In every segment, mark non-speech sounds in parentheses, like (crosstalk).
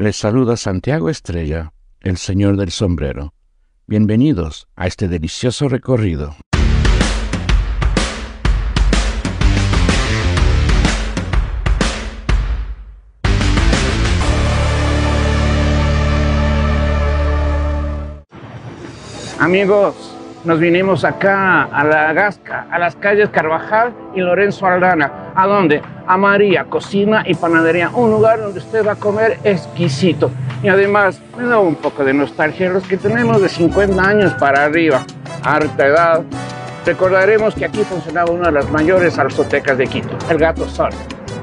Les saluda Santiago Estrella, el señor del sombrero. Bienvenidos a este delicioso recorrido. Amigos, nos vinimos acá a la Gasca, a las calles Carvajal y Lorenzo Aldana. ¿A dónde? A María, Cocina y Panadería, un lugar donde usted va a comer exquisito. Y además, me da un poco de nostalgia los que tenemos de 50 años para arriba, harta edad. Recordaremos que aquí funcionaba una de las mayores salsotecas de Quito, el Gato Sol.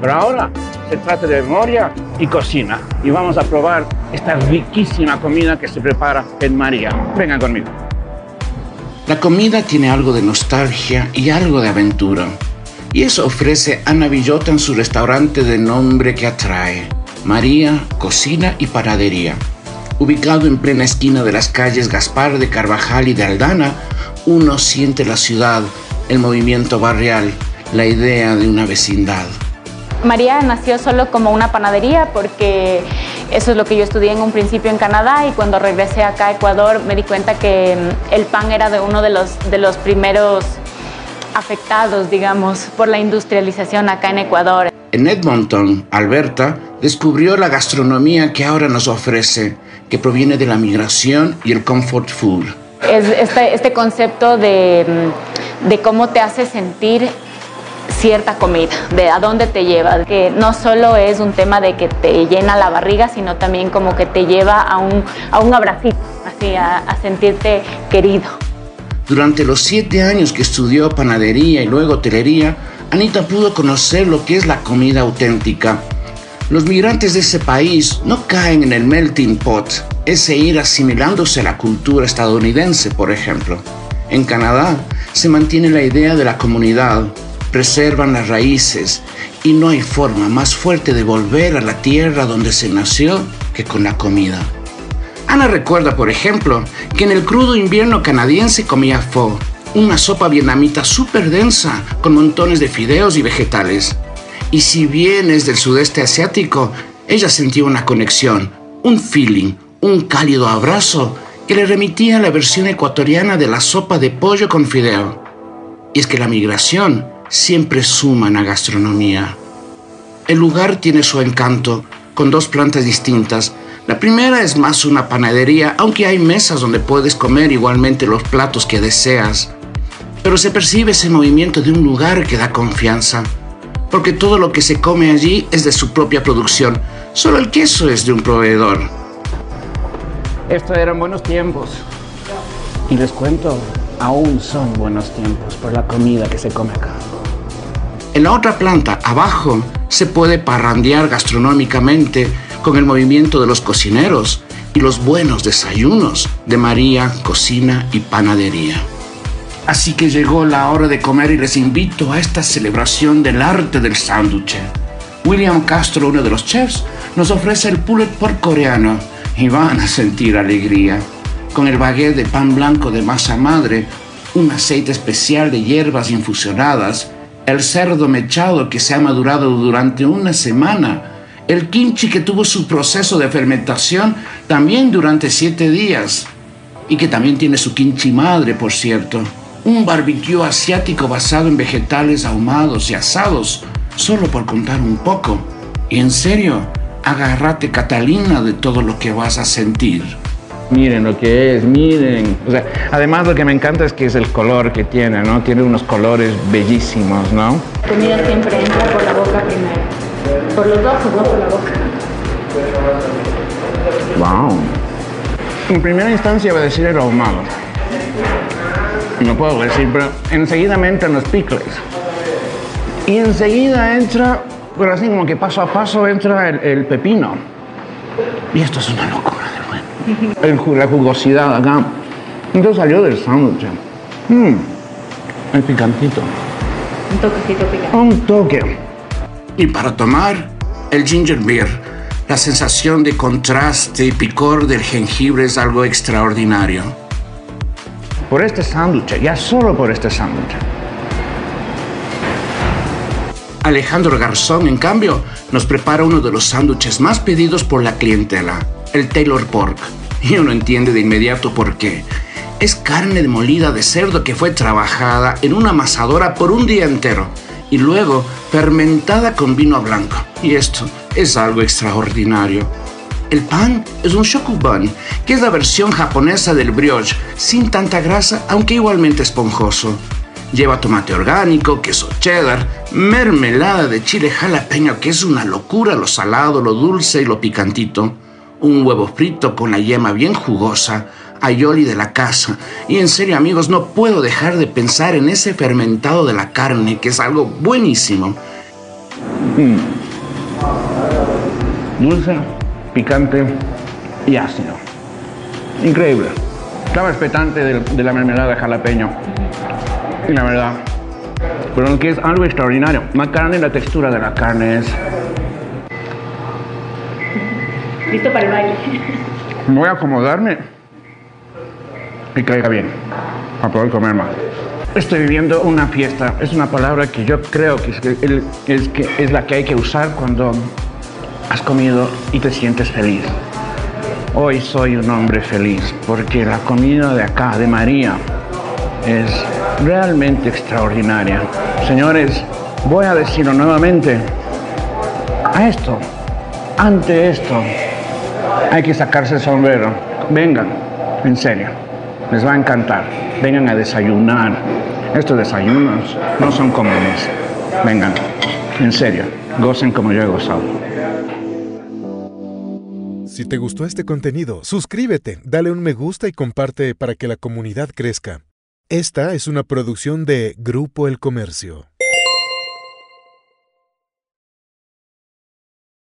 Pero ahora se trata de memoria y cocina. Y vamos a probar esta riquísima comida que se prepara en María. Vengan conmigo. La comida tiene algo de nostalgia y algo de aventura. Y eso ofrece Ana Villota en su restaurante de nombre que atrae, María, Cocina y Panadería. Ubicado en plena esquina de las calles Gaspar de Carvajal y de Aldana, uno siente la ciudad, el movimiento barrial, la idea de una vecindad. María nació solo como una panadería porque eso es lo que yo estudié en un principio en Canadá y cuando regresé acá a Ecuador me di cuenta que mm, el pan era de uno de los, de los primeros afectados, digamos, por la industrialización acá en Ecuador. En Edmonton, Alberta, descubrió la gastronomía que ahora nos ofrece, que proviene de la migración y el comfort food. Es este, este concepto de, mm, de cómo te hace sentir cierta comida, de a dónde te lleva, que no solo es un tema de que te llena la barriga, sino también como que te lleva a un, a un abracito, así, a, a sentirte querido. Durante los siete años que estudió panadería y luego hotelería, Anita pudo conocer lo que es la comida auténtica. Los migrantes de ese país no caen en el melting pot, ese ir asimilándose a la cultura estadounidense, por ejemplo. En Canadá se mantiene la idea de la comunidad, preservan las raíces y no hay forma más fuerte de volver a la tierra donde se nació que con la comida. Ana recuerda, por ejemplo, que en el crudo invierno canadiense comía pho, una sopa vietnamita súper densa con montones de fideos y vegetales. Y si bien es del sudeste asiático, ella sentía una conexión, un feeling, un cálido abrazo que le remitía a la versión ecuatoriana de la sopa de pollo con fideo. Y es que la migración siempre suma en la gastronomía. El lugar tiene su encanto, con dos plantas distintas. La primera es más una panadería, aunque hay mesas donde puedes comer igualmente los platos que deseas. Pero se percibe ese movimiento de un lugar que da confianza, porque todo lo que se come allí es de su propia producción, solo el queso es de un proveedor. Estos eran buenos tiempos. Y les cuento, aún son buenos tiempos por la comida que se come acá. En la otra planta, abajo, se puede parrandear gastronómicamente con el movimiento de los cocineros y los buenos desayunos de María, Cocina y Panadería. Así que llegó la hora de comer y les invito a esta celebración del arte del sándwich. William Castro, uno de los chefs, nos ofrece el pulled pork coreano y van a sentir alegría. Con el baguette de pan blanco de masa madre, un aceite especial de hierbas infusionadas, el cerdo mechado que se ha madurado durante una semana, el kimchi que tuvo su proceso de fermentación también durante siete días y que también tiene su kimchi madre, por cierto. Un barbecue asiático basado en vegetales ahumados y asados, solo por contar un poco. Y en serio, agárrate Catalina de todo lo que vas a sentir. Miren lo que es, miren. O sea, además lo que me encanta es que es el color que tiene, ¿no? Tiene unos colores bellísimos, ¿no? La comida siempre entra por la boca primero. Por los ojos, no por la boca. Wow. En primera instancia voy a decir el ahumado. No puedo decir, pero enseguida me entran los pickles. Y enseguida entra, pero así como que paso a paso entra el, el pepino. Y esto es una locura. El la jugosidad acá. Entonces salió del sándwich. Mmm. El picantito. Un toquecito picante. Un toque. Y para tomar, el ginger beer. La sensación de contraste y picor del jengibre es algo extraordinario. Por este sándwich, ya solo por este sándwich. Alejandro Garzón, en cambio, nos prepara uno de los sándwiches más pedidos por la clientela, el Taylor Pork. (laughs) Y uno entiende de inmediato por qué. Es carne molida de cerdo que fue trabajada en una amasadora por un día entero y luego fermentada con vino blanco. Y esto es algo extraordinario. El pan es un shokuban, que es la versión japonesa del brioche, sin tanta grasa, aunque igualmente esponjoso. Lleva tomate orgánico, queso cheddar, mermelada de chile jalapeño, que es una locura lo salado, lo dulce y lo picantito. Un huevo frito con la yema bien jugosa, ayoli de la casa. Y en serio, amigos, no puedo dejar de pensar en ese fermentado de la carne, que es algo buenísimo. Mm. Dulce, picante y ácido. Increíble. Estaba expectante de, la mermelada jalapeño. Y la verdad, pero lo que es algo extraordinario, la carne la textura de la carne es... Listo para el baile. (laughs) Voy a acomodarme y caiga bien, para poder comer más. Estoy viviendo una fiesta, es una palabra que yo creo que es, que- es, que es la que hay que usar cuando has comido y te sientes feliz. Hoy soy un hombre feliz porque la comida de acá, de María, es realmente extraordinaria. Señores, voy a decirlo nuevamente. A esto, ante esto, hay que sacarse el sombrero. Vengan, en serio, les va a encantar. Vengan a desayunar. Estos desayunos no son comunes. Vengan, en serio, gocen como yo he gozado. Si te gustó este contenido, suscríbete, dale un me gusta y comparte para que la comunidad crezca. Esta es una producción de Grupo El Comercio.